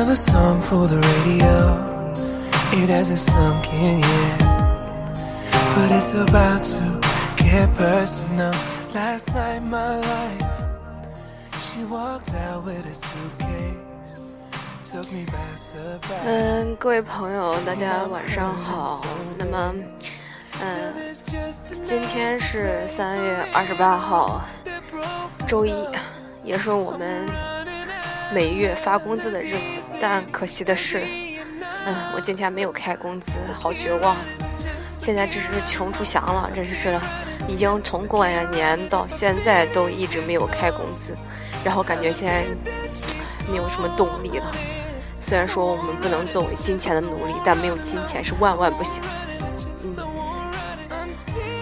another song for the radio. It hasn't sunk in yet, but it's about to get personal. Last night, my life, she walked out with a suitcase, took me by surprise. 嗯，各位朋友，大家晚上好。那么，嗯，今天是三月二十八号，周一，也是我们每月发工资的日子。但可惜的是，嗯，我今天没有开工资，好绝望。现在真是穷出翔了，真是的已经从过完年到现在都一直没有开工资，然后感觉现在没有什么动力了。虽然说我们不能作为金钱的奴隶，但没有金钱是万万不行。嗯，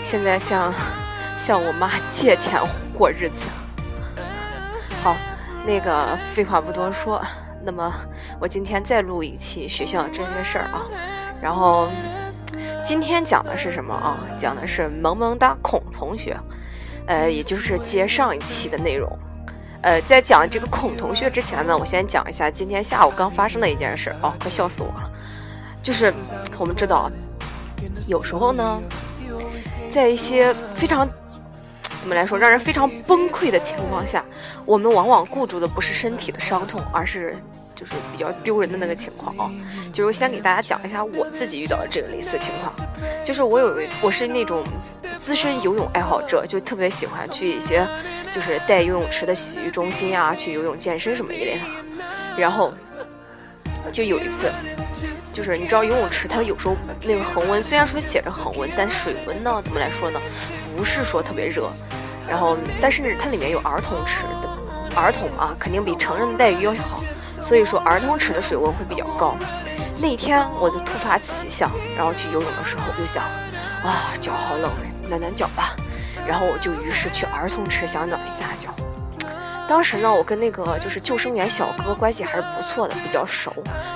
现在向向我妈借钱过日子。好，那个废话不多说，那么我今天再录一期学校这些事儿啊。然后今天讲的是什么啊？讲的是萌萌哒孔同学，呃，也就是接上一期的内容。呃，在讲这个孔同学之前呢，我先讲一下今天下午刚发生的一件事哦，快笑死我了。就是我们知道，有时候呢，在一些非常怎么来说，让人非常崩溃的情况下，我们往往顾住的不是身体的伤痛，而是就是比较丢人的那个情况啊。就是先给大家讲一下我自己遇到的这个类似情况，就是我有我是那种资深游泳爱好者，就特别喜欢去一些就是带游泳池的洗浴中心啊，去游泳健身什么一类的。然后就有一次，就是你知道游泳池它有时候那个恒温，虽然说写着恒温，但水温呢怎么来说呢？不是说特别热。然后但是它里面有儿童池，儿童啊肯定比成人的待遇要好，所以说儿童池的水温会比较高。那天我就突发奇想，然后去游泳的时候我就想，啊脚好冷，暖暖脚吧。然后我就于是去儿童池想暖一下脚。当时呢，我跟那个就是救生员小哥关系还是不错的，比较熟。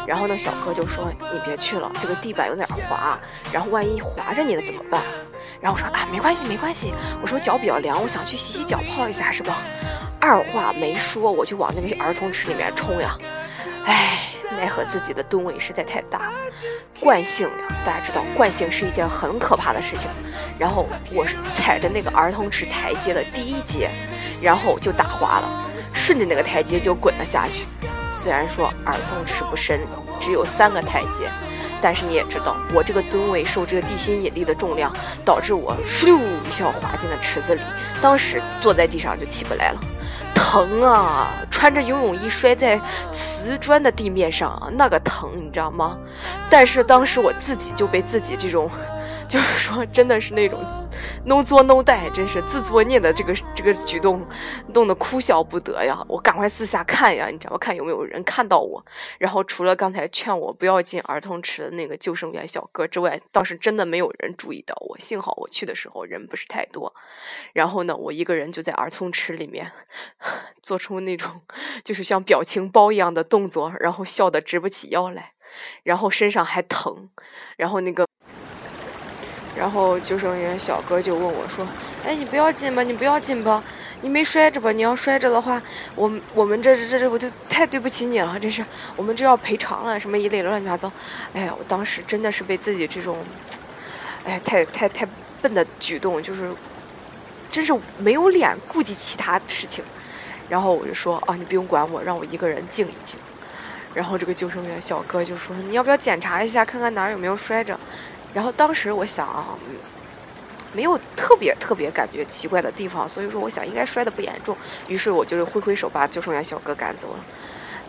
然后那小哥就说：“你别去了，这个地板有点滑，然后万一滑着你了怎么办？”然后我说：“啊，没关系，没关系。”我说脚比较凉，我想去洗洗脚，泡一下，是吧？二话没说，我就往那个儿童池里面冲呀。唉，奈何自己的吨位实在太大，惯性呀，大家知道，惯性是一件很可怕的事情。然后我踩着那个儿童池台阶的第一阶，然后就打滑了，顺着那个台阶就滚了下去。虽然说儿童池不深，只有三个台阶，但是你也知道，我这个吨位受这个地心引力的重量，导致我咻一下滑进了池子里，当时坐在地上就起不来了。疼啊！穿着游泳衣摔在瓷砖的地面上，那个疼，你知道吗？但是当时我自己就被自己这种，就是说，真的是那种 no 作 no die，真是自作孽的这个这个举动，弄得哭笑不得呀！我赶快四下看呀，你知道吗？看有没有人看到我。然后除了刚才劝我不要进儿童池的那个救生员小哥之外，倒是真的没有人注意到我。幸好我去的时候人不是太多。然后呢，我一个人就在儿童池里面，做出那种就是像表情包一样的动作，然后笑得直不起腰来，然后身上还疼，然后那个。然后救生员小哥就问我说：“哎，你不要紧吧？你不要紧吧？你没摔着吧？你要摔着的话，我我们这这这我就太对不起你了，这是我们这要赔偿了，什么一类乱七八糟。哎呀，我当时真的是被自己这种，哎，太太太笨的举动，就是真是没有脸顾及其他事情。然后我就说啊，你不用管我，让我一个人静一静。然后这个救生员小哥就说：你要不要检查一下，看看哪儿有没有摔着？然后当时我想啊，没有特别特别感觉奇怪的地方，所以说我想应该摔的不严重。于是我就是挥挥手把救生员小哥赶走了。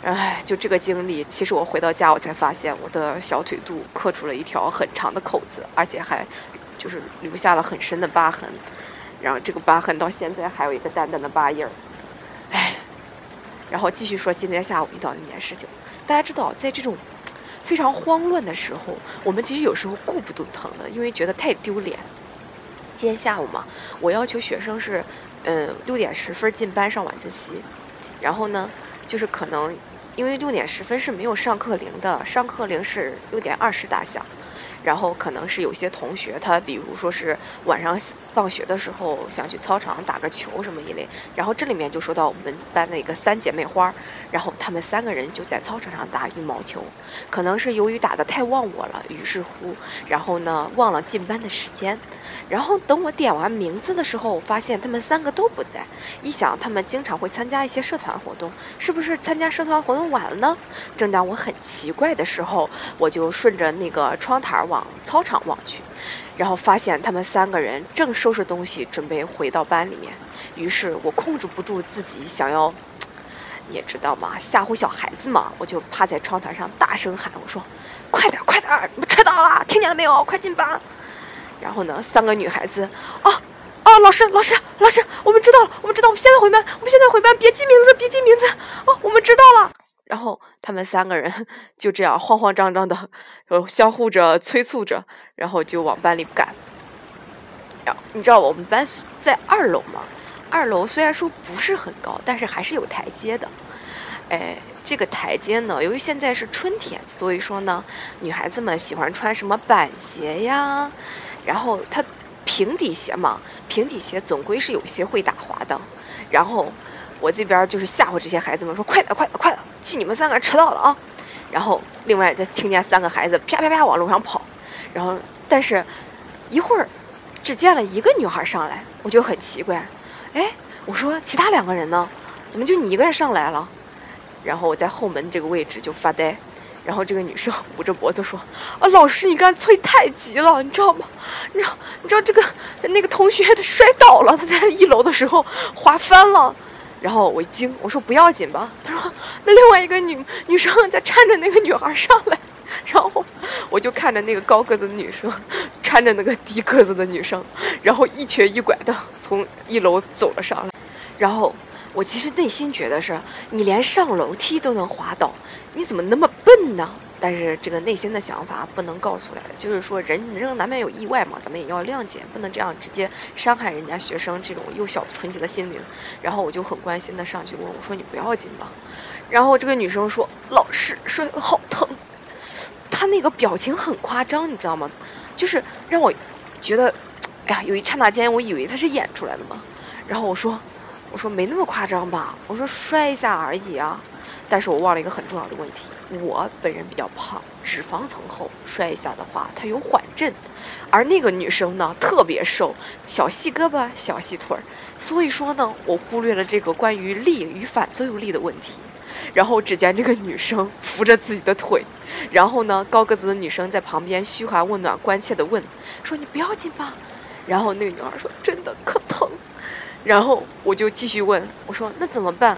哎，就这个经历，其实我回到家我才发现我的小腿肚刻出了一条很长的口子，而且还就是留下了很深的疤痕。然后这个疤痕到现在还有一个淡淡的疤印儿。哎，然后继续说今天下午遇到那件事情。大家知道，在这种非常慌乱的时候，我们其实有时候顾不得疼的，因为觉得太丢脸。今天下午嘛，我要求学生是，嗯，六点十分进班上晚自习，然后呢，就是可能因为六点十分是没有上课铃的，上课铃是六点二十打响，然后可能是有些同学，他比如说是晚上放学的时候想去操场打个球什么一类。然后这里面就说到我们班的一个三姐妹花，然后她们三个人就在操场上打羽毛球。可能是由于打的太忘我了，于是乎，然后呢忘了进班的时间。然后等我点完名字的时候，发现她们三个都不在。一想，她们经常会参加一些社团活动，是不是参加社团活动晚了呢？正当我很奇怪的时候，我就顺着那个窗台往操场望去，然后发现他们三个人正收拾东西准备回到班里面。于是我控制不住自己想要，你也知道嘛，吓唬小孩子嘛，我就趴在窗台上大声喊：“我说，快点，快点，你们迟到了，听见了没有？快进班！”然后呢，三个女孩子，啊啊，老师，老师，老师，我们知道了，我们知道，我们现在回班，我们现在回班，别记名字，别记名字，哦，我们知道了。然后他们三个人 就这样慌慌张张的，呃，相互着催促着，然后就往班里赶。然后你知道我们班在二楼吗？二楼虽然说不是很高，但是还是有台阶的。哎，这个台阶呢，由于现在是春天，所以说呢，女孩子们喜欢穿什么板鞋呀？然后它平底鞋嘛，平底鞋总归是有些会打滑的。然后我这边就是吓唬这些孩子们说：“快点，快点，快点，气你们三个迟到了啊！”然后另外就听见三个孩子啪啪啪往路上跑。然后但是一会儿只见了一个女孩上来，我就很奇怪，哎，我说其他两个人呢？怎么就你一个人上来了？然后我在后门这个位置就发呆。然后这个女生捂着脖子说：“啊，老师，你刚才催太急了，你知道吗？你知道，你知道这个那个同学他摔倒了，他在一楼的时候滑翻了。”然后我一惊，我说：“不要紧吧？”他说：“那另外一个女女生在搀着那个女孩上来。”然后我就看着那个高个子的女生搀着那个低个子的女生，然后一瘸一拐的从一楼走了上来。然后我其实内心觉得是，你连上楼梯都能滑倒，你怎么那么笨呢？但是这个内心的想法不能告出来，就是说人人难免有意外嘛，咱们也要谅解，不能这样直接伤害人家学生这种幼小纯洁的心灵。然后我就很关心的上去问我说：“你不要紧吧？”然后这个女生说：“老师摔好疼。”她那个表情很夸张，你知道吗？就是让我觉得，哎呀，有一刹那间我以为她是演出来的嘛。然后我说。我说没那么夸张吧，我说摔一下而已啊，但是我忘了一个很重要的问题，我本人比较胖，脂肪层厚，摔一下的话它有缓震，而那个女生呢特别瘦，小细胳膊小细腿儿，所以说呢我忽略了这个关于力与反作用力的问题，然后只见这个女生扶着自己的腿，然后呢高个子的女生在旁边嘘寒问暖，关切的问说你不要紧吧，然后那个女孩说真的可疼。然后我就继续问我说：“那怎么办？”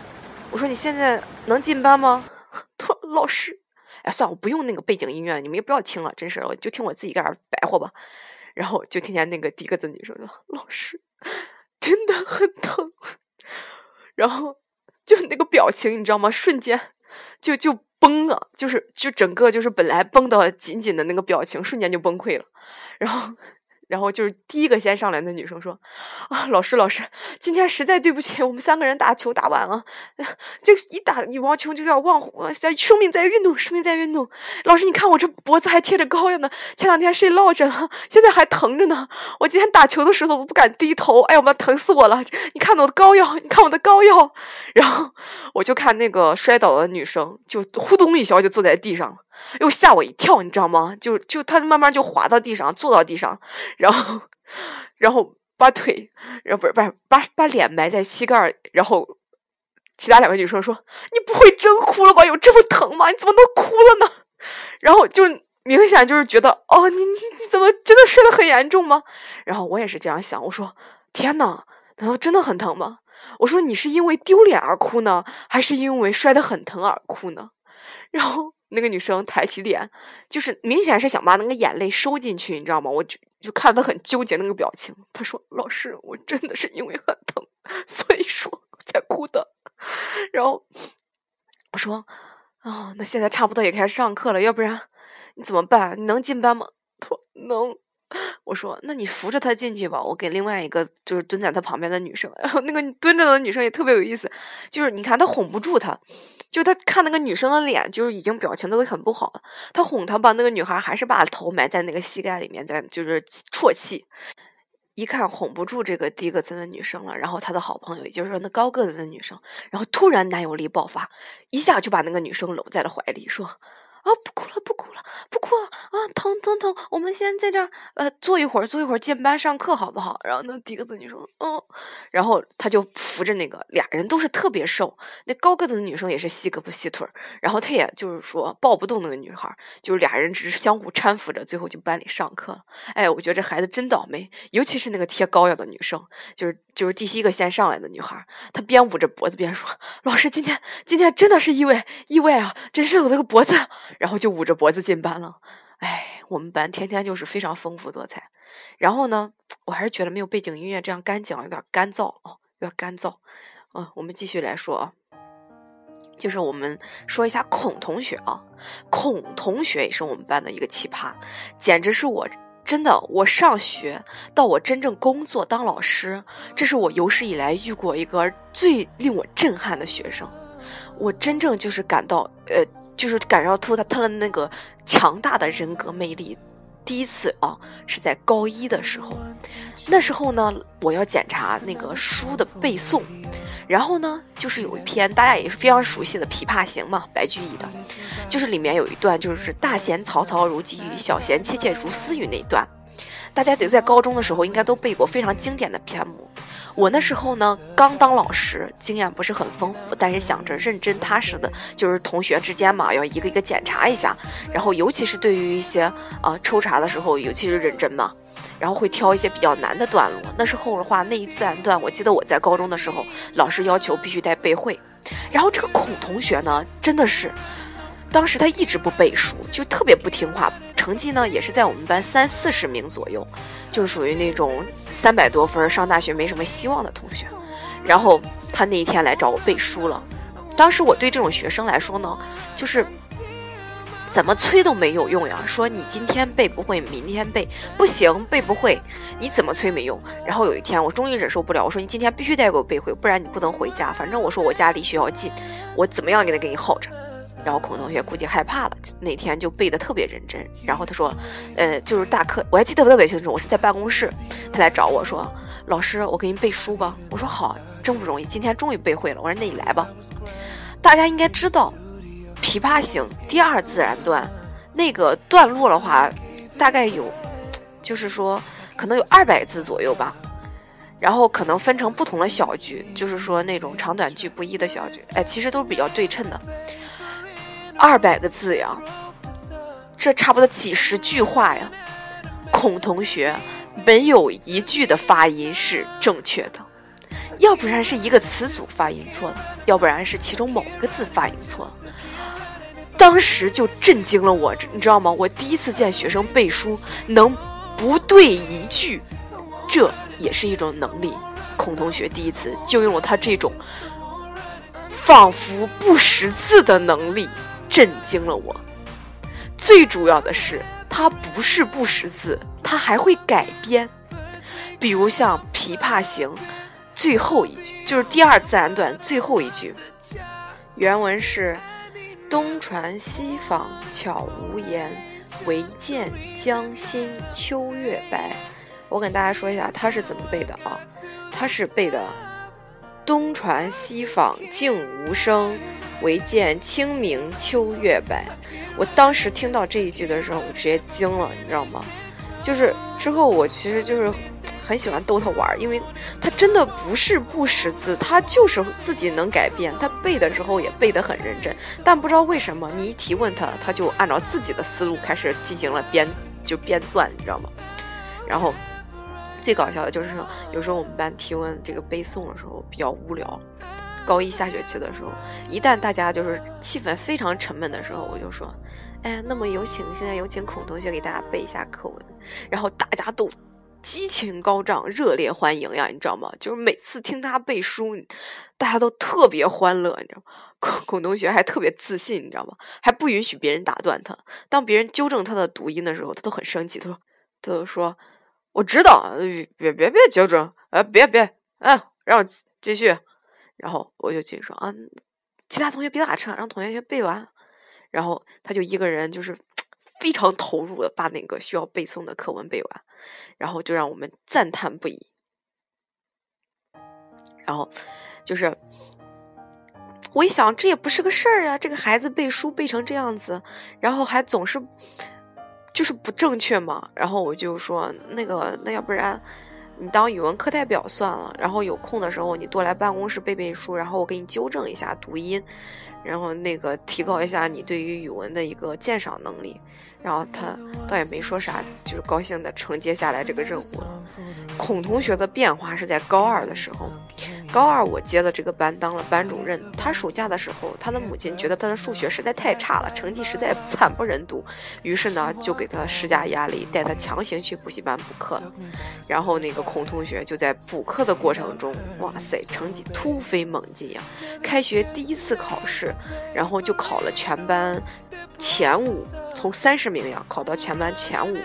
我说：“你现在能进班吗？” 他说：“老师，哎，算了，我不用那个背景音乐了，你们也不要听了，真是，我就听我自己在这白活吧。”然后就听见那个第一个子女生说：“老师，真的很疼。”然后就那个表情，你知道吗？瞬间就就崩了，就是就整个就是本来绷得紧紧的那个表情，瞬间就崩溃了。然后。然后就是第一个先上来的女生说：“啊，老师，老师，今天实在对不起，我们三个人打球打晚了，这一打羽毛球就要忘忘生命在运动，生命在运动。老师，你看我这脖子还贴着膏药呢，前两天睡落枕了，现在还疼着呢。我今天打球的时候我不敢低头，哎呀妈，疼死我了！你看我的膏药，你看我的膏药。然后我就看那个摔倒的女生，就呼咚一下就坐在地上了。”又吓我一跳，你知道吗？就就他慢慢就滑到地上，坐到地上，然后 然后把腿，然后不是不是把把脸埋在膝盖然后其他两个女生说：“你不会真哭了吧？有这么疼吗？你怎么能哭了呢？” 然后就明显就是觉得哦，你你你怎么真的摔得很严重吗？然后我也是这样想，我说：“天呐，难道真的很疼吗？”我说：“你是因为丢脸而哭呢，还是因为摔得很疼而哭呢？” 然后。那个女生抬起脸，就是明显是想把那个眼泪收进去，你知道吗？我就就看她很纠结那个表情。她说：“老师，我真的是因为很疼，所以说才哭的。”然后我说：“哦，那现在差不多也开始上课了，要不然你怎么办？你能进班吗？”她说：“能。”我说：“那你扶着他进去吧，我给另外一个就是蹲在他旁边的女生。”然后那个蹲着的女生也特别有意思，就是你看他哄不住他，就他看那个女生的脸，就是已经表情都很不好了。他哄她吧，那个女孩还是把头埋在那个膝盖里面，在就是啜泣。一看哄不住这个低个子的女生了，然后他的好朋友，也就是说那高个子的女生，然后突然男友力爆发，一下就把那个女生搂在了怀里，说。啊，不哭了，不哭了，不哭了啊！疼疼疼！我们先在这儿呃坐一会儿，坐一会儿进班上课好不好？然后那低个子女生，嗯，然后他就扶着那个俩人都是特别瘦，那高个子的女生也是细胳膊细腿儿，然后他也就是说抱不动那个女孩，就是俩人只是相互搀扶着，最后就班里上课了。哎，我觉得这孩子真倒霉，尤其是那个贴膏药的女生，就是就是第一个先上来的女孩，她边捂着脖子边说：“老师，今天今天真的是意外意外啊，真是我这个脖子。”然后就捂着脖子进班了，哎，我们班天天就是非常丰富多彩。然后呢，我还是觉得没有背景音乐这样干讲有点干燥哦，有点干燥。嗯，我们继续来说啊，就是我们说一下孔同学啊，孔同学也是我们班的一个奇葩，简直是我真的，我上学到我真正工作当老师，这是我有史以来遇过一个最令我震撼的学生，我真正就是感到呃。就是感受到他他的那个强大的人格魅力。第一次啊，是在高一的时候，那时候呢，我要检查那个书的背诵，然后呢，就是有一篇大家也是非常熟悉的《琵琶行》嘛，白居易的，就是里面有一段就是“大贤曹操如急雨，小贤切切如私语”那一段，大家得在高中的时候应该都背过，非常经典的篇目。我那时候呢，刚当老师，经验不是很丰富，但是想着认真踏实的，就是同学之间嘛，要一个一个检查一下。然后，尤其是对于一些啊抽查的时候，尤其是认真嘛，然后会挑一些比较难的段落。那时候的话，那一自然段，我记得我在高中的时候，老师要求必须得背会。然后这个孔同学呢，真的是，当时他一直不背书，就特别不听话，成绩呢也是在我们班三四十名左右。就属于那种三百多分上大学没什么希望的同学，然后他那一天来找我背书了。当时我对这种学生来说呢，就是怎么催都没有用呀。说你今天背不会，明天背不行，背不会，你怎么催没用。然后有一天我终于忍受不了，我说你今天必须得给我背会，不然你不能回家。反正我说我家离学校近，我怎么样也得给你耗着。然后孔同学估计害怕了，那天就背的特别认真。然后他说，呃，就是大课，我还记得特别清楚，我是在办公室，他来找我说，老师，我给你背书吧。我说好，真不容易，今天终于背会了。我说那你来吧。大家应该知道，《琵琶行》第二自然段那个段落的话，大概有，就是说可能有二百字左右吧。然后可能分成不同的小句，就是说那种长短句不一的小句，哎，其实都是比较对称的。二百个字呀，这差不多几十句话呀。孔同学没有一句的发音是正确的，要不然是一个词组发音错了，要不然是其中某个字发音错了。当时就震惊了我，你知道吗？我第一次见学生背书能不对一句，这也是一种能力。孔同学第一次就用了他这种仿佛不识字的能力。震惊了我，最主要的是他不是不识字，他还会改编。比如像《琵琶行》最后一句，就是第二自然段最后一句，原文是“东船西舫悄无言，唯见江心秋月白”。我跟大家说一下他是怎么背的啊？他是背的“东船西舫静无声”。唯见清明秋月白，我当时听到这一句的时候，我直接惊了，你知道吗？就是之后我其实就是很喜欢逗他玩，因为他真的不是不识字，他就是自己能改变，他背的时候也背得很认真，但不知道为什么你一提问他，他就按照自己的思路开始进行了编，就编撰，你知道吗？然后最搞笑的就是有时候我们班提问这个背诵的时候比较无聊。高一下学期的时候，一旦大家就是气氛非常沉闷的时候，我就说：“哎，那么有请现在有请孔同学给大家背一下课文。”然后大家都激情高涨，热烈欢迎呀，你知道吗？就是每次听他背书，大家都特别欢乐，你知道吗？孔孔同学还特别自信，你知道吗？还不允许别人打断他。当别人纠正他的读音的时候，他都很生气，他说：“他就说：“我知道，别别别纠正，呃，别别，嗯，让我继续。”然后我就继续说：“啊，其他同学别打岔，让同学先背完。”然后他就一个人就是 非常投入的把那个需要背诵的课文背完，然后就让我们赞叹不已。然后就是我一想，这也不是个事儿呀，这个孩子背书背成这样子，然后还总是。就是不正确嘛，然后我就说那个，那要不然你当语文课代表算了，然后有空的时候你多来办公室背背书，然后我给你纠正一下读音，然后那个提高一下你对于语文的一个鉴赏能力。然后他倒也没说啥，就是高兴的承接下来这个任务了。孔同学的变化是在高二的时候，高二我接了这个班当了班主任。他暑假的时候，他的母亲觉得他的数学实在太差了，成绩实在惨不忍睹，于是呢就给他施加压力，带他强行去补习班补课。然后那个孔同学就在补课的过程中，哇塞，成绩突飞猛进呀！开学第一次考试，然后就考了全班前五。从三十名呀考到全班前五，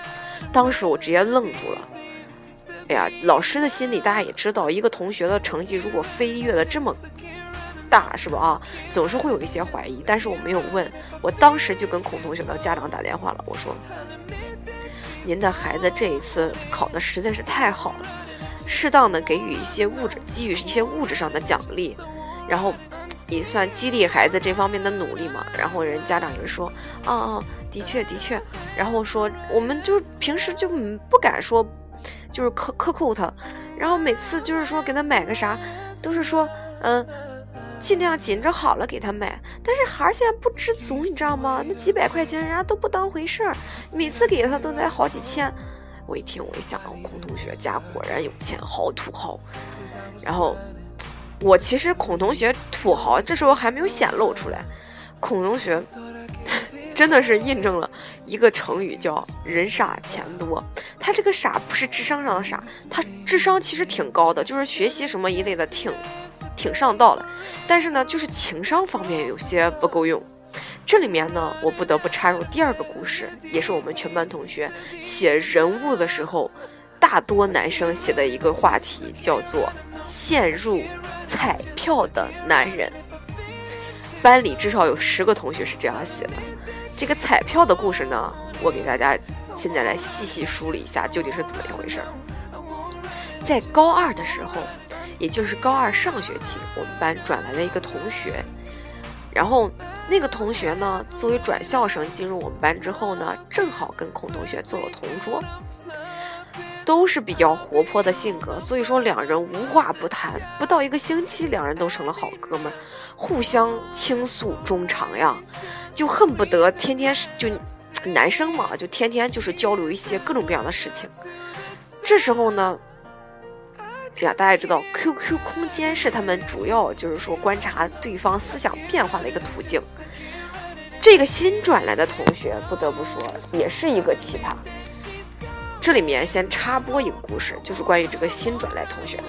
当时我直接愣住了。哎呀，老师的心里大家也知道，一个同学的成绩如果飞跃了这么大，是吧？啊，总是会有一些怀疑。但是我没有问，我当时就跟孔同学的家长打电话了，我说：“您的孩子这一次考的实在是太好了，适当的给予一些物质，给予一些物质上的奖励，然后也算激励孩子这方面的努力嘛。”然后人家长就说：“啊啊。”的确，的确，然后说，我们就平时就不敢说，就是克克扣他，然后每次就是说给他买个啥，都是说，嗯，尽量紧着好了给他买。但是孩儿现在不知足，你知道吗？那几百块钱人家都不当回事儿，每次给他都得好几千。我一听，我一想，孔同学家果然有钱，好土豪。然后我其实孔同学土豪，这时候还没有显露出来。孔同学。真的是印证了一个成语，叫“人傻钱多”。他这个傻不是智商上的傻，他智商其实挺高的，就是学习什么一类的挺挺上道的。但是呢，就是情商方面有些不够用。这里面呢，我不得不插入第二个故事，也是我们全班同学写人物的时候，大多男生写的一个话题，叫做“陷入彩票的男人”。班里至少有十个同学是这样写的。这个彩票的故事呢，我给大家现在来细细梳理一下，究竟是怎么一回事儿。在高二的时候，也就是高二上学期，我们班转来了一个同学，然后那个同学呢，作为转校生进入我们班之后呢，正好跟孔同学坐了同桌，都是比较活泼的性格，所以说两人无话不谈，不到一个星期，两人都成了好哥们儿，互相倾诉衷肠呀。就恨不得天天是就男生嘛，就天天就是交流一些各种各样的事情。这时候呢，呀，大家知道 QQ 空间是他们主要就是说观察对方思想变化的一个途径。这个新转来的同学，不得不说也是一个奇葩。这里面先插播一个故事，就是关于这个新转来同学的。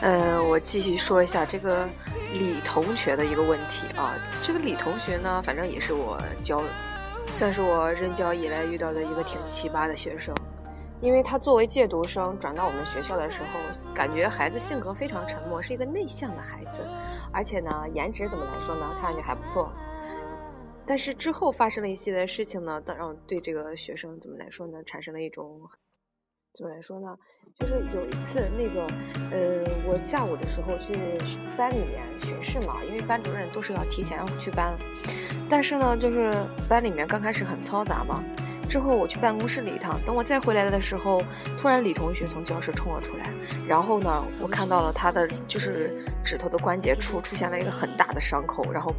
呃，我继续说一下这个李同学的一个问题啊。这个李同学呢，反正也是我教，算是我任教以来遇到的一个挺奇葩的学生。因为他作为借读生转到我们学校的时候，感觉孩子性格非常沉默，是一个内向的孩子，而且呢，颜值怎么来说呢，看上去还不错。但是之后发生了一系列事情呢，让对这个学生怎么来说呢，产生了一种。怎么来说呢？就是有一次，那个，呃，我下午的时候去班里面巡视嘛，因为班主任都是要提前要去班，但是呢，就是班里面刚开始很嘈杂嘛。之后我去办公室了一趟，等我再回来的时候，突然李同学从教室冲了出来，然后呢，我看到了他的就是指头的关节处出现了一个很大的伤口，然后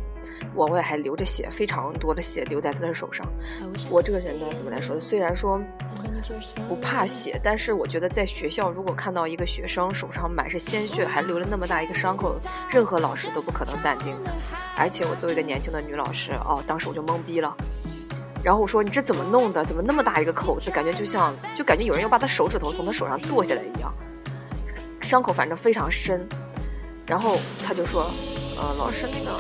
往外还流着血，非常多的血流在他的手上。我这个人呢，怎么来说？虽然说不怕血，但是我觉得在学校如果看到一个学生手上满是鲜血，还留了那么大一个伤口，任何老师都不可能淡定的。而且我作为一个年轻的女老师，哦，当时我就懵逼了。然后我说：“你这怎么弄的？怎么那么大一个口子？感觉就像，就感觉有人要把他手指头从他手上剁下来一样。伤口反正非常深。”然后他就说：“呃，老师，那个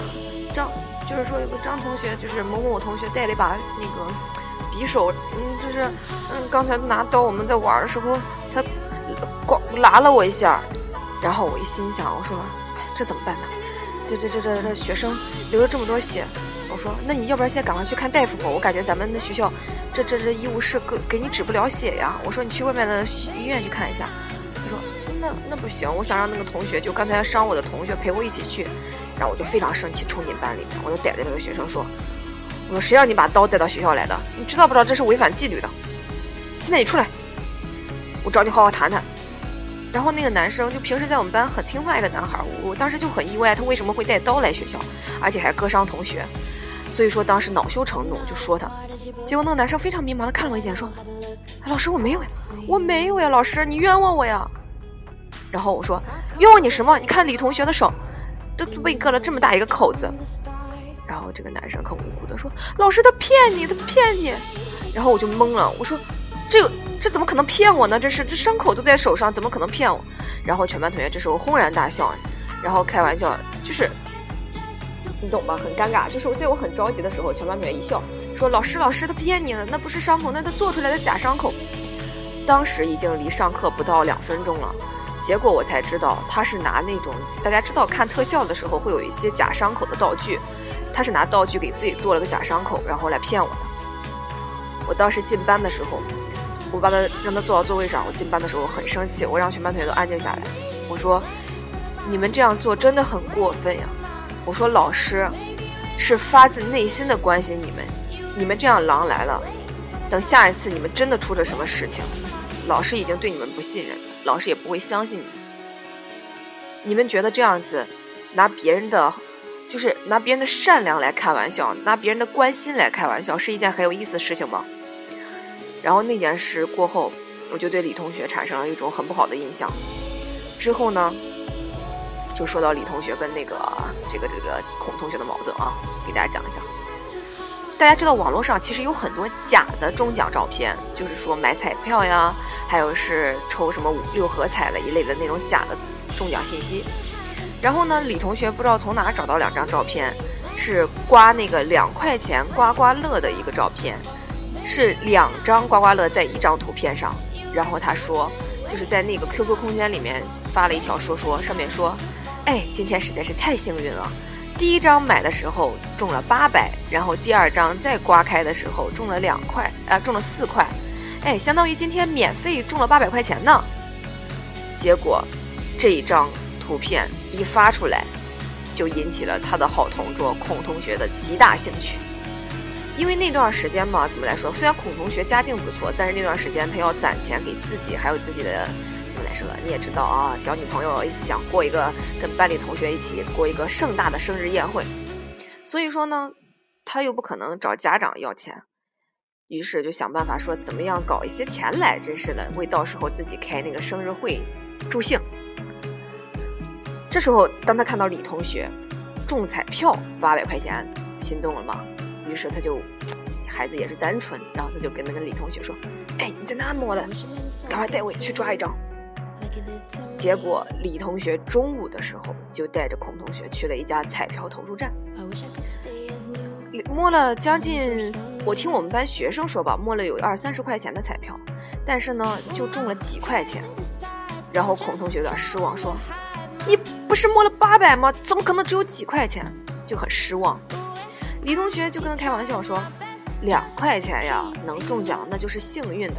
张，就是说有个张同学，就是某某同学带了一把那个匕首，嗯，就是，嗯，刚才拿刀我们在玩的时候，他光拉了我一下，然后我一心想，我说这怎么办呢？这这这这这学生流了这么多血，我说那你要不然先赶快去看大夫吧，我感觉咱们的学校这这这医务室给给你止不了血呀，我说你去外面的医院去看一下。他说那那不行，我想让那个同学就刚才伤我的同学陪我一起去。然后我就非常生气，冲进班里面，我就逮着那个学生说：“我说谁让你把刀带到学校来的？你知道不知道这是违反纪律的？现在你出来，我找你好好谈谈。”然后那个男生就平时在我们班很听话一个男孩，我当时就很意外，他为什么会带刀来学校，而且还割伤同学？所以说当时恼羞成怒就说他。结果那个男生非常迷茫的看了我一眼，说：“老师我没有呀，我没有呀，老师你冤枉我呀。”然后我说：“冤枉你什么？你看李同学的手。”都被割了这么大一个口子，然后这个男生很无辜的说：“老师，他骗你，他骗你。”然后我就懵了，我说：“这这怎么可能骗我呢？这是这伤口都在手上，怎么可能骗我？”然后全班同学这时候轰然大笑，然后开玩笑，就是你懂吧？很尴尬。就是我在我很着急的时候，全班同学一笑，说：“老师，老师，他骗你了，那不是伤口，那他做出来的假伤口。”当时已经离上课不到两分钟了。结果我才知道，他是拿那种大家知道看特效的时候会有一些假伤口的道具，他是拿道具给自己做了个假伤口，然后来骗我的。我当时进班的时候，我把他让他坐到座位上。我进班的时候很生气，我让全班同学都安静下来。我说：“你们这样做真的很过分呀！”我说：“老师是发自内心的关心你们，你们这样狼来了，等下一次你们真的出了什么事情，老师已经对你们不信任。”老师也不会相信你。你们觉得这样子拿别人的，就是拿别人的善良来开玩笑，拿别人的关心来开玩笑，是一件很有意思的事情吗？然后那件事过后，我就对李同学产生了一种很不好的印象。之后呢，就说到李同学跟那个这个这个孔同学的矛盾啊，给大家讲一讲。大家知道网络上其实有很多假的中奖照片，就是说买彩票呀，还有是抽什么五六合彩的一类的那种假的中奖信息。然后呢，李同学不知道从哪找到两张照片，是刮那个两块钱刮刮乐的一个照片，是两张刮刮乐在一张图片上。然后他说，就是在那个 QQ 空间里面发了一条说说，上面说，哎，今天实在是太幸运了。第一张买的时候中了八百，然后第二张再刮开的时候中了两块，啊，中了四块，哎，相当于今天免费中了八百块钱呢。结果这一张图片一发出来，就引起了他的好同桌孔同学的极大兴趣。因为那段时间嘛，怎么来说？虽然孔同学家境不错，但是那段时间他要攒钱给自己还有自己的。来说，你也知道啊，小女朋友一起想过一个跟班里同学一起过一个盛大的生日宴会，所以说呢，他又不可能找家长要钱，于是就想办法说怎么样搞一些钱来，真是的，为到时候自己开那个生日会助兴。这时候，当他看到李同学中彩票八百块钱，心动了嘛，于是他就，孩子也是单纯，然后他就跟那个李同学说：“哎，你在那摸了？赶快带我去抓一张。”结果李同学中午的时候就带着孔同学去了一家彩票投注站，摸了将近，我听我们班学生说吧，摸了有二三十块钱的彩票，但是呢就中了几块钱。然后孔同学有点失望，说：“你不是摸了八百吗？怎么可能只有几块钱？”就很失望。李同学就跟他开玩笑说。两块钱呀，能中奖那就是幸运的，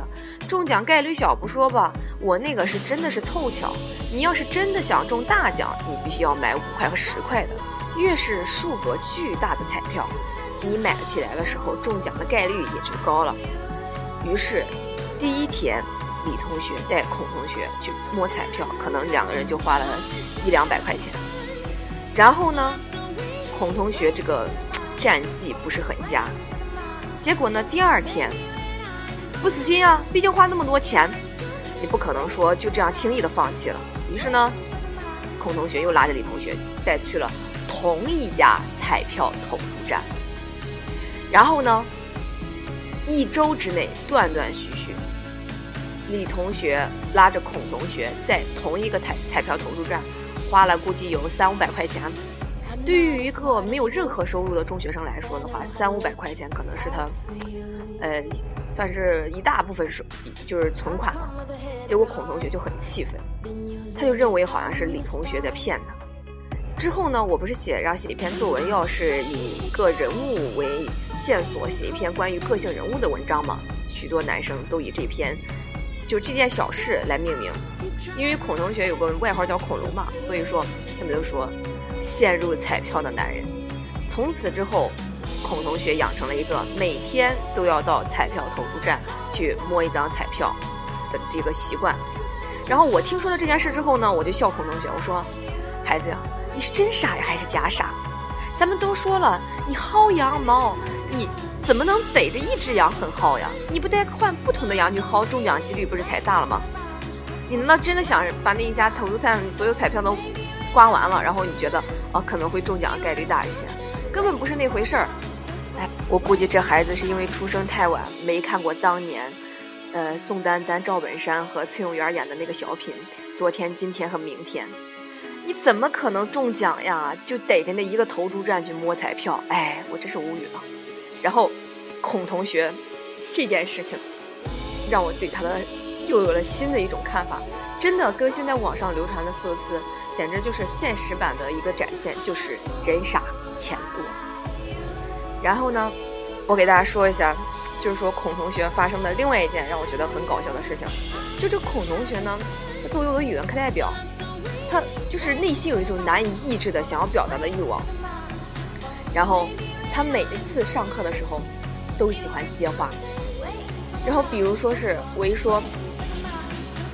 中奖概率小不说吧，我那个是真的是凑巧。你要是真的想中大奖，你必须要买五块和十块的，越是数额巨大的彩票，你买起来的时候中奖的概率也就高了。于是，第一天，李同学带孔同学去摸彩票，可能两个人就花了一两百块钱。然后呢，孔同学这个战绩不是很佳。结果呢？第二天，不死心啊！毕竟花那么多钱，你不可能说就这样轻易的放弃了。于是呢，孔同学又拉着李同学再去了同一家彩票投注站。然后呢，一周之内断断续续，李同学拉着孔同学在同一个彩彩票投注站花了估计有三五百块钱。对于一个没有任何收入的中学生来说的话，三五百块钱可能是他，呃，算是一大部分是就是存款嘛。结果孔同学就很气愤，他就认为好像是李同学在骗他。之后呢，我不是写让写一篇作文，要是以个人物为线索写一篇关于个性人物的文章嘛？许多男生都以这篇就这件小事来命名，因为孔同学有个外号叫恐龙嘛，所以说他们都说陷入彩票的男人。从此之后，孔同学养成了一个每天都要到彩票投注站去摸一张彩票的这个习惯。然后我听说了这件事之后呢，我就笑孔同学，我说：“孩子呀。”你是真傻呀，还是假傻？咱们都说了，你薅羊毛，你怎么能逮着一只羊很薅呀？你不得换不同的羊去薅，中奖几率不是才大了吗？你难道真的想把那一家投注站所有彩票都刮完了，然后你觉得哦可能会中奖概率大一些？根本不是那回事儿。哎，我估计这孩子是因为出生太晚，没看过当年，呃宋丹丹、赵本山和崔永元演的那个小品《昨天、今天和明天》。你怎么可能中奖呀？就逮着那一个投注站去摸彩票，哎，我真是无语了。然后，孔同学这件事情，让我对他的又有了新的一种看法。真的跟现在网上流传的四个字，简直就是现实版的一个展现，就是人傻钱多。然后呢，我给大家说一下，就是说孔同学发生的另外一件让我觉得很搞笑的事情，就这孔同学呢，他作为我的语文课代表。他就是内心有一种难以抑制的想要表达的欲望，然后他每一次上课的时候都喜欢接话，然后比如说是我一说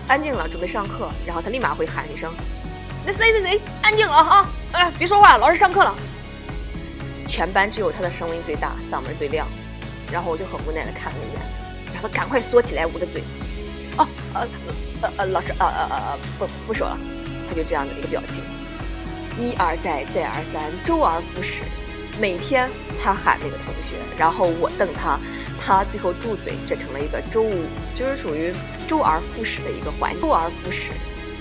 安静了，准备上课，然后他立马会喊一声：“那谁谁谁，安静了啊！哎，别说话，老师上课了。”全班只有他的声音最大，嗓门最亮，然后我就很无奈的看了一眼，让他赶快缩起来捂着嘴。哦，呃呃呃，老师，呃呃呃，不不说了。他就这样的一个表情，一而再，再而三，周而复始。每天他喊那个同学，然后我瞪他，他最后住嘴，这成了一个周五，就是属于周而复始的一个环。周而复始，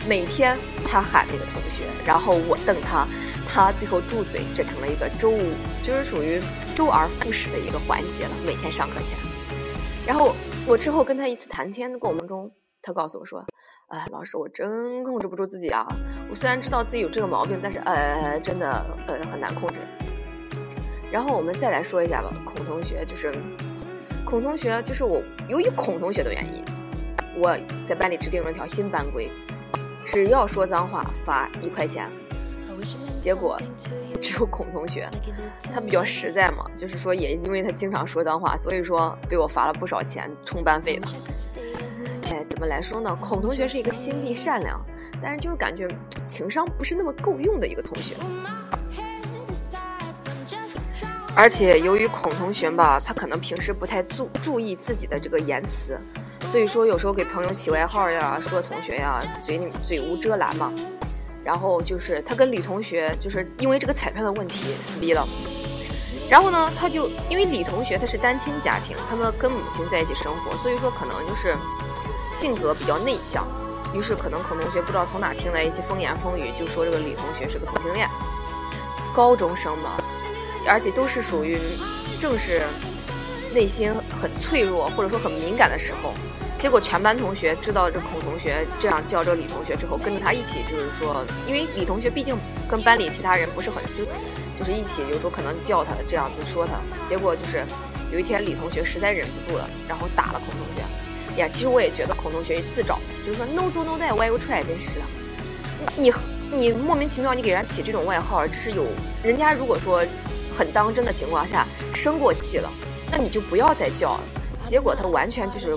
每天他喊那个同学，然后我瞪他，他最后住嘴，这成了一个周五，就是属于周而复始的一个环节了。每天上课前，然后我之后跟他一次谈天的过程中，他告诉我说。哎，老师，我真控制不住自己啊！我虽然知道自己有这个毛病，但是呃，真的呃很难控制。然后我们再来说一下吧，孔同学就是孔同学，就是我由于孔同学的原因，我在班里制定了条新班规，只要说脏话罚一块钱。结果只有孔同学，他比较实在嘛，就是说也因为他经常说脏话，所以说被我罚了不少钱充班费了。哎，怎么来说呢？孔同学是一个心地善良，但是就是感觉情商不是那么够用的一个同学。而且由于孔同学吧，他可能平时不太注注意自己的这个言辞，所以说有时候给朋友起外号呀，说同学呀，嘴里嘴无遮拦嘛。然后就是他跟李同学就是因为这个彩票的问题撕逼了，然后呢，他就因为李同学他是单亲家庭，他呢跟母亲在一起生活，所以说可能就是性格比较内向，于是可能孔同学不知道从哪听来一些风言风语，就说这个李同学是个同性恋。高中生嘛，而且都是属于正是内心很脆弱或者说很敏感的时候。结果全班同学知道这孔同学这样叫这李同学之后，跟着他一起就是说，因为李同学毕竟跟班里其他人不是很就，就是一起有时候可能叫他这样子说他。结果就是有一天李同学实在忍不住了，然后打了孔同学。呀，其实我也觉得孔同学自找，就是说 no do no die why you try，真是的。你你莫名其妙你给人家起这种外号，只是有人家如果说很当真的情况下生过气了，那你就不要再叫了。结果他完全就是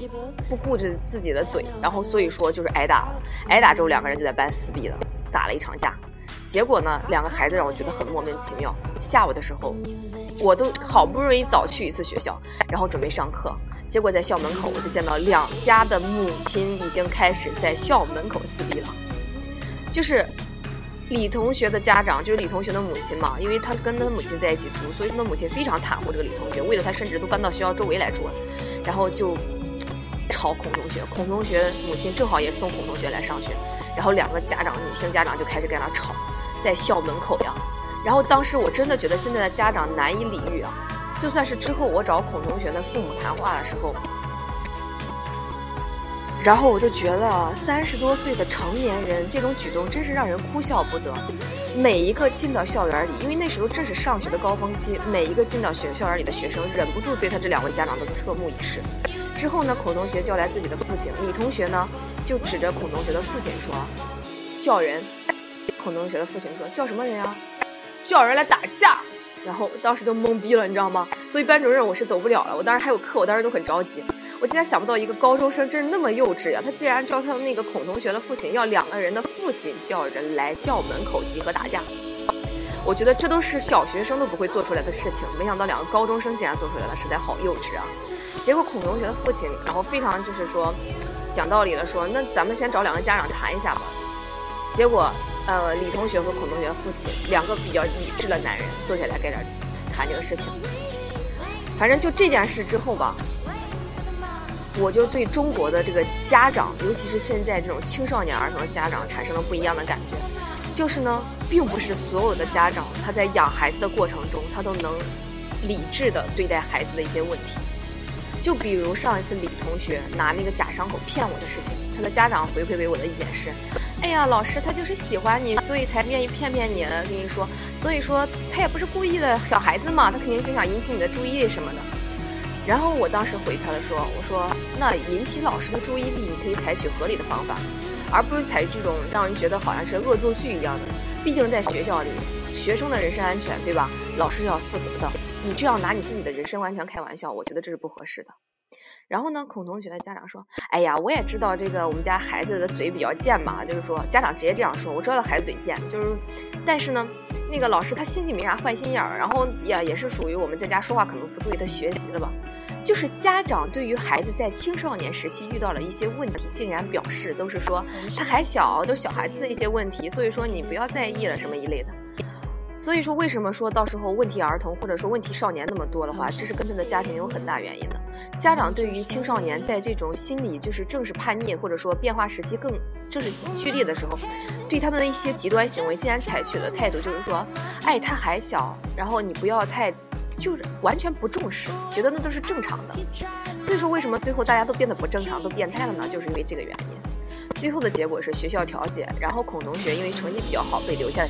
不顾着自己的嘴，然后所以说就是挨打了。挨打之后，两个人就在班撕逼了，打了一场架。结果呢，两个孩子让我觉得很莫名其妙。下午的时候，我都好不容易早去一次学校，然后准备上课，结果在校门口我就见到两家的母亲已经开始在校门口撕逼了。就是李同学的家长，就是李同学的母亲嘛，因为他跟他的母亲在一起住，所以他的母亲非常袒护这个李同学，为了他甚至都搬到学校周围来住了。然后就吵孔同学，孔同学母亲正好也送孔同学来上学，然后两个家长，女性家长就开始跟他吵，在校门口呀。然后当时我真的觉得现在的家长难以理喻啊，就算是之后我找孔同学的父母谈话的时候，然后我就觉得三十多岁的成年人这种举动真是让人哭笑不得。每一个进到校园里，因为那时候正是上学的高峰期，每一个进到学校园里的学生忍不住对他这两位家长都侧目以视。之后呢，孔同学叫来自己的父亲，李同学呢就指着孔同学的父亲说：“叫人。”孔同学的父亲说：“叫什么人啊？叫人来打架。”然后当时就懵逼了，你知道吗？作为班主任，我是走不了了。我当时还有课，我当时都很着急。我竟然想不到一个高中生真是那么幼稚呀！他竟然叫他的那个孔同学的父亲，要两个人的父亲叫人来校门口集合打架。我觉得这都是小学生都不会做出来的事情，没想到两个高中生竟然做出来了，实在好幼稚啊！结果孔同学的父亲，然后非常就是说讲道理的说，那咱们先找两个家长谈一下吧。结果。呃，李同学和孔同学的父亲两个比较理智的男人坐下来跟这谈这个事情。反正就这件事之后吧，我就对中国的这个家长，尤其是现在这种青少年儿童的家长，产生了不一样的感觉。就是呢，并不是所有的家长他在养孩子的过程中，他都能理智的对待孩子的一些问题。就比如上一次李同学拿那个假伤口骗我的事情，他的家长回馈给我的意见是：哎呀，老师他就是喜欢你，所以才愿意骗骗你。跟你说，所以说他也不是故意的，小孩子嘛，他肯定就想引起你的注意什么的。然后我当时回他的说：我说那引起老师的注意力，你可以采取合理的方法，而不是采取这种让人觉得好像是恶作剧一样的。毕竟在学校里，学生的人身安全，对吧？老师要负责的。你这样拿你自己的人身安全开玩笑，我觉得这是不合适的。然后呢，孔同学的家长说：“哎呀，我也知道这个我们家孩子的嘴比较贱嘛，就是说家长直接这样说，我知道孩子嘴贱，就是，但是呢，那个老师他心里没啥坏心眼儿，然后也也是属于我们在家说话可能不注意他学习了吧。就是家长对于孩子在青少年时期遇到了一些问题，竟然表示都是说他还小，都是小孩子的一些问题，所以说你不要在意了什么一类的。”所以说，为什么说到时候问题儿童或者说问题少年那么多的话，这是跟他的家庭有很大原因的。家长对于青少年在这种心理就是正是叛逆或者说变化时期更正是剧烈的时候，对他们的一些极端行为，竟然采取的态度就是说，哎，他还小，然后你不要太，就是完全不重视，觉得那都是正常的。所以说，为什么最后大家都变得不正常，都变态了呢？就是因为这个原因。最后的结果是学校调解，然后孔同学因为成绩比较好被留下来，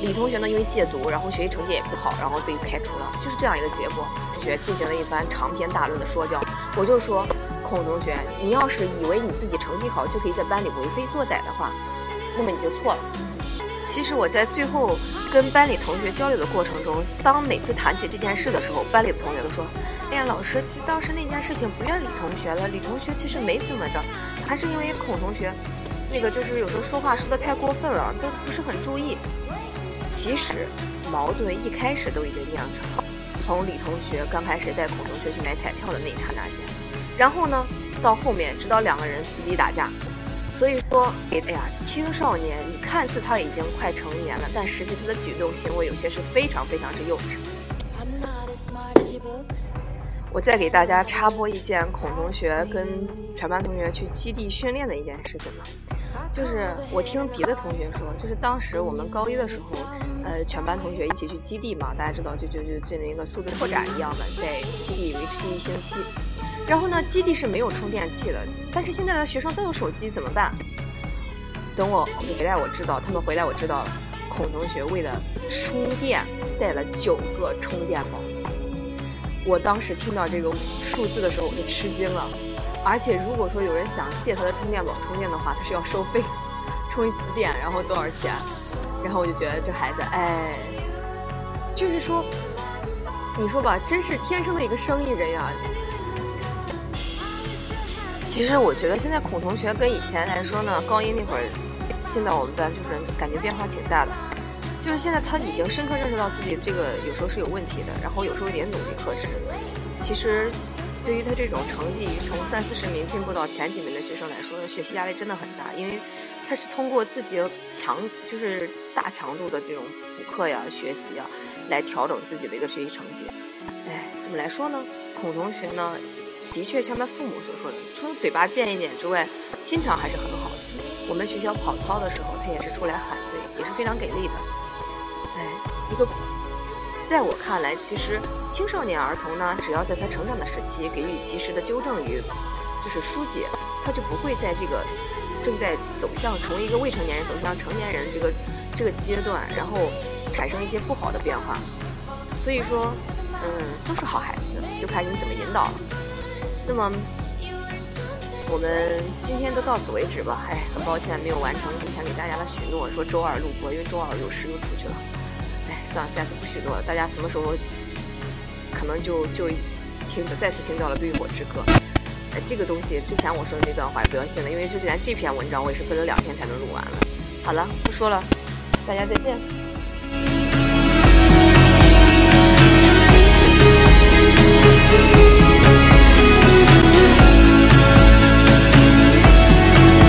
李同学呢因为戒毒，然后学习成绩也不好，然后被开除了，就是这样一个结果。同学进行了一番长篇大论的说教，我就说，孔同学，你要是以为你自己成绩好就可以在班里为非作歹的话，那么你就错了。其实我在最后跟班里同学交流的过程中，当每次谈起这件事的时候，班里的同学都说。哎呀，老师，其实当时那件事情不怨李同学了，李同学其实没怎么着，还是因为孔同学，那个就是有时候说话说的太过分了，都不是很注意。其实矛盾一开始都已经酿成了，从李同学刚开始带孔同学去买彩票的那一刹那间，然后呢，到后面直到两个人死逼打架。所以说，哎呀，青少年，你看似他已经快成年了，但实际他的举动行为有些是非常非常之幼稚。我再给大家插播一件孔同学跟全班同学去基地训练的一件事情吧，就是我听别的同学说，就是当时我们高一的时候，呃，全班同学一起去基地嘛，大家知道就就就进行一个素质拓展一样的，在基地为期一星期。然后呢，基地是没有充电器的，但是现在的学生都有手机，怎么办？等我回来，我知道他们回来，我知道了孔同学为了充电带了九个充电宝。我当时听到这个数字的时候，我就吃惊了。而且如果说有人想借他的充电宝充电的话，他是要收费，充一次电，然后多少钱？然后我就觉得这孩子，哎，就是说，你说吧，真是天生的一个生意人呀。其实我觉得现在孔同学跟以前来说呢，高一那会儿进到我们班，就是感觉变化挺大的。就是现在他已经深刻认识到自己这个有时候是有问题的，然后有时候也努力克制。其实，对于他这种成绩从三四十名进步到前几名的学生来说，学习压力真的很大，因为他是通过自己强就是大强度的这种补课呀、学习呀，来调整自己的一个学习成绩。哎，怎么来说呢？孔同学呢，的确像他父母所说的，除了嘴巴贱一点之外，心肠还是很好的。我们学校跑操的时候，他也是出来喊队，也是非常给力的。一个在我看来，其实青少年儿童呢，只要在他成长的时期给予及时的纠正与就是疏解，他就不会在这个正在走向从一个未成年人走向成年人这个这个阶段，然后产生一些不好的变化。所以说，嗯，都是好孩子，就看你怎么引导了。那么，我们今天就到此为止吧。哎，很抱歉没有完成之前给大家的许诺，说周二录播，因为周二有事又出去了。算了，下次不许录了。大家什么时候可能就就听再次听到了《绿火之歌》？哎，这个东西之前我说的那段话也不要信了，因为就连这篇文章我也是分了两天才能录完了。好了，不说了，大家再见。